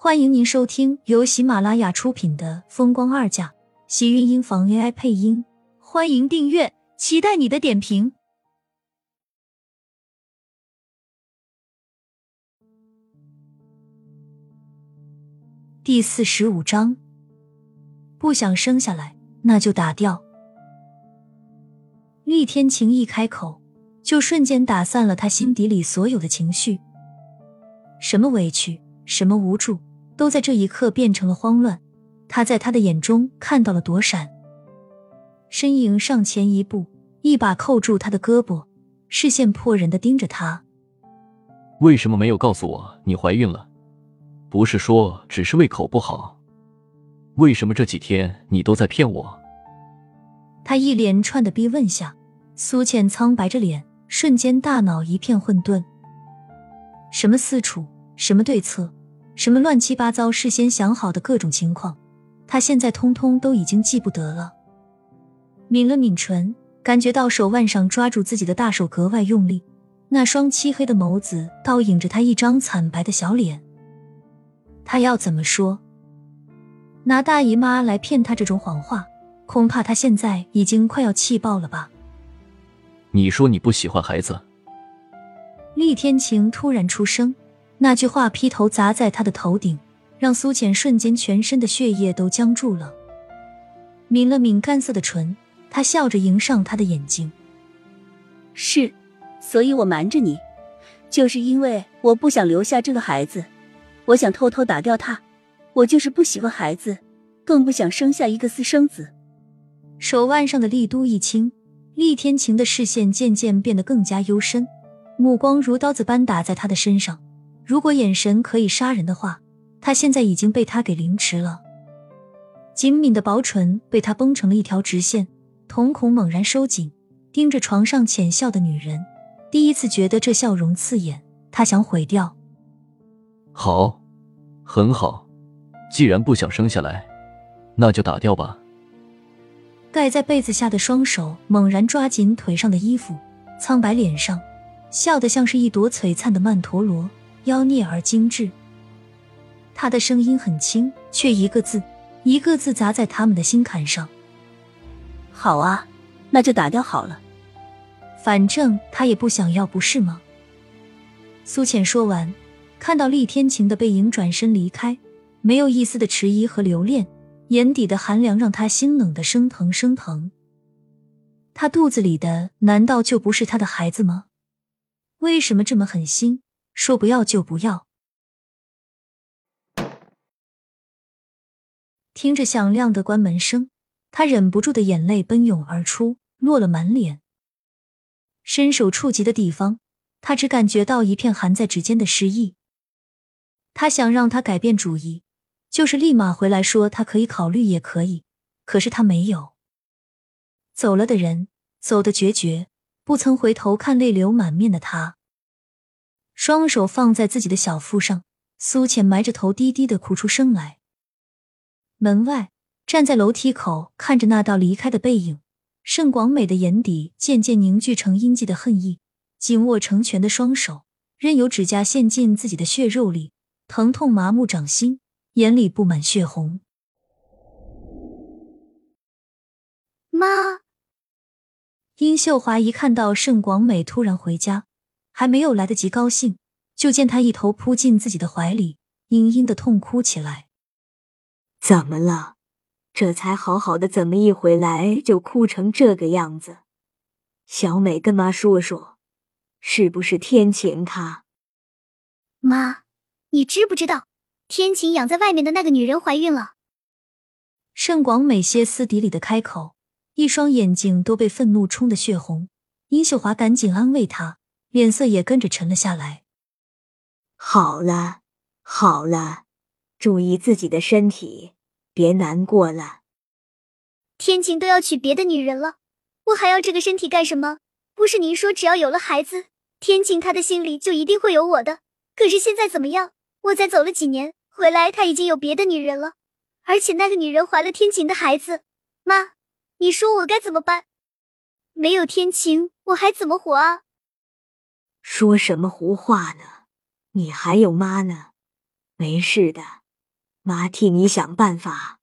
欢迎您收听由喜马拉雅出品的《风光二嫁》，喜运音房 AI 配音。欢迎订阅，期待你的点评。第四十五章，不想生下来，那就打掉。厉天晴一开口，就瞬间打散了他心底里所有的情绪，什么委屈，什么无助。都在这一刻变成了慌乱，他在他的眼中看到了躲闪，身影上前一步，一把扣住他的胳膊，视线迫人的盯着他。为什么没有告诉我你怀孕了？不是说只是胃口不好？为什么这几天你都在骗我？他一连串的逼问下，苏浅苍白着脸，瞬间大脑一片混沌，什么私处，什么对策？什么乱七八糟，事先想好的各种情况，他现在通通都已经记不得了。抿了抿唇，感觉到手腕上抓住自己的大手格外用力，那双漆黑的眸子倒映着他一张惨白的小脸。他要怎么说？拿大姨妈来骗他这种谎话，恐怕他现在已经快要气爆了吧？你说你不喜欢孩子？厉天晴突然出声。那句话劈头砸在他的头顶，让苏浅瞬间全身的血液都僵住了。抿了抿干涩的唇，他笑着迎上他的眼睛：“是，所以我瞒着你，就是因为我不想留下这个孩子，我想偷偷打掉他。我就是不喜欢孩子，更不想生下一个私生子。”手腕上的力度一轻，厉天晴的视线渐渐变得更加幽深，目光如刀子般打在他的身上。如果眼神可以杀人的话，他现在已经被他给凌迟了。紧抿的薄唇被他绷成了一条直线，瞳孔猛然收紧，盯着床上浅笑的女人，第一次觉得这笑容刺眼，他想毁掉。好，很好，既然不想生下来，那就打掉吧。盖在被子下的双手猛然抓紧腿上的衣服，苍白脸上笑得像是一朵璀璨的曼陀罗。妖孽而精致，他的声音很轻，却一个字一个字砸在他们的心坎上。好啊，那就打掉好了。反正他也不想要，不是吗？苏浅说完，看到厉天晴的背影转身离开，没有一丝的迟疑和留恋，眼底的寒凉让他心冷的生疼生疼。他肚子里的难道就不是他的孩子吗？为什么这么狠心？说不要就不要。听着响亮的关门声，他忍不住的眼泪奔涌而出，落了满脸。伸手触及的地方，他只感觉到一片含在指尖的湿意。他想让他改变主意，就是立马回来说他可以考虑，也可以。可是他没有。走了的人，走的决绝，不曾回头看泪流满面的他。双手放在自己的小腹上，苏浅埋着头，低低的哭出声来。门外站在楼梯口看着那道离开的背影，盛广美的眼底渐渐凝聚成阴寂的恨意，紧握成拳的双手任由指甲陷进自己的血肉里，疼痛麻木掌心，眼里布满血红。妈，殷秀华一看到盛广美突然回家。还没有来得及高兴，就见他一头扑进自己的怀里，嘤嘤的痛哭起来。怎么了？这才好好的，怎么一回来就哭成这个样子？小美跟妈说说，是不是天晴她？妈，你知不知道天晴养在外面的那个女人怀孕了？盛广美歇斯底里的开口，一双眼睛都被愤怒冲得血红。殷秀华赶紧安慰她。脸色也跟着沉了下来。好了，好了，注意自己的身体，别难过了。天晴都要娶别的女人了，我还要这个身体干什么？不是您说只要有了孩子，天晴他的心里就一定会有我的？可是现在怎么样？我才走了几年，回来他已经有别的女人了，而且那个女人怀了天晴的孩子。妈，你说我该怎么办？没有天晴，我还怎么活啊？说什么胡话呢？你还有妈呢，没事的，妈替你想办法。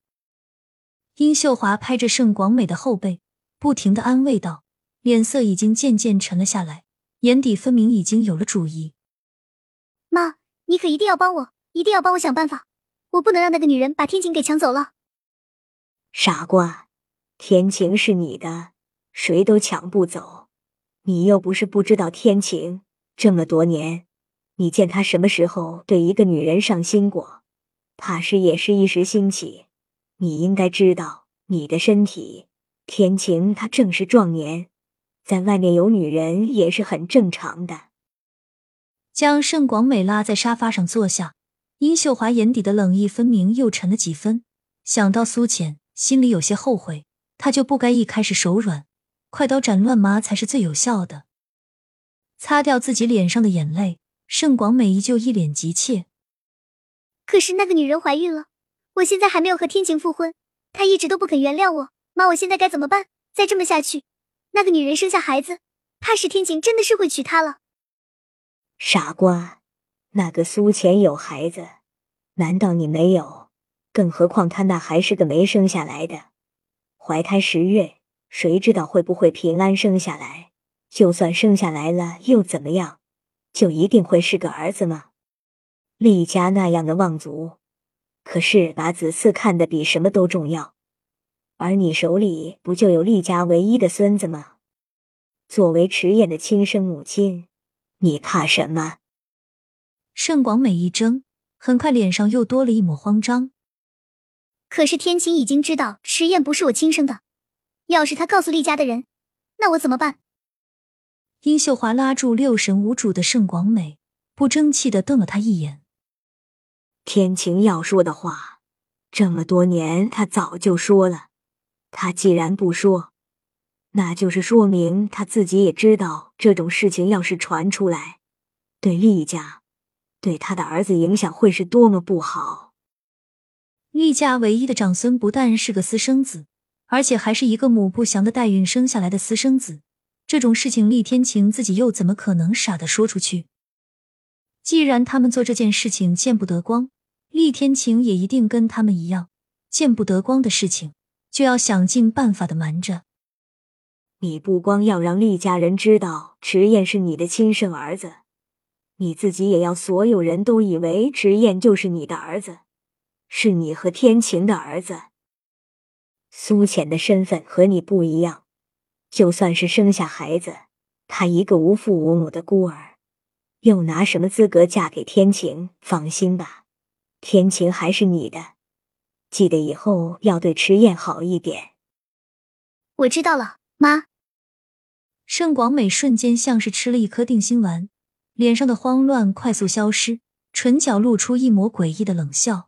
殷秀华拍着盛广美的后背，不停的安慰道，脸色已经渐渐沉了下来，眼底分明已经有了主意。妈，你可一定要帮我，一定要帮我想办法，我不能让那个女人把天晴给抢走了。傻瓜，天晴是你的，谁都抢不走。你又不是不知道天晴，这么多年，你见他什么时候对一个女人上心过？怕是也是一时兴起。你应该知道，你的身体，天晴他正是壮年，在外面有女人也是很正常的。将盛广美拉在沙发上坐下，殷秀华眼底的冷意分明又沉了几分，想到苏浅。心里有些后悔，他就不该一开始手软，快刀斩乱麻才是最有效的。擦掉自己脸上的眼泪，盛广美依旧一脸急切。可是那个女人怀孕了，我现在还没有和天晴复婚，她一直都不肯原谅我。妈，我现在该怎么办？再这么下去，那个女人生下孩子，怕是天晴真的是会娶她了。傻瓜，那个苏浅有孩子，难道你没有？更何况她那还是个没生下来的，怀胎十月，谁知道会不会平安生下来？就算生下来了又怎么样？就一定会是个儿子吗？厉家那样的望族，可是把子嗣看得比什么都重要。而你手里不就有厉家唯一的孙子吗？作为迟燕的亲生母亲，你怕什么？盛广美一怔，很快脸上又多了一抹慌张。可是天晴已经知道迟燕不是我亲生的，要是他告诉厉家的人，那我怎么办？殷秀华拉住六神无主的盛广美，不争气的瞪了他一眼。天晴要说的话，这么多年他早就说了。他既然不说，那就是说明他自己也知道这种事情要是传出来，对厉家，对他的儿子影响会是多么不好。厉家唯一的长孙不但是个私生子，而且还是一个母不详的代孕生下来的私生子。这种事情，厉天晴自己又怎么可能傻的说出去？既然他们做这件事情见不得光，厉天晴也一定跟他们一样，见不得光的事情就要想尽办法的瞒着。你不光要让厉家人知道迟燕是你的亲生儿子，你自己也要所有人都以为迟燕就是你的儿子。是你和天晴的儿子，苏浅的身份和你不一样。就算是生下孩子，她一个无父无母的孤儿，又拿什么资格嫁给天晴？放心吧，天晴还是你的。记得以后要对迟燕好一点。我知道了，妈。盛广美瞬间像是吃了一颗定心丸，脸上的慌乱快速消失，唇角露出一抹诡异的冷笑。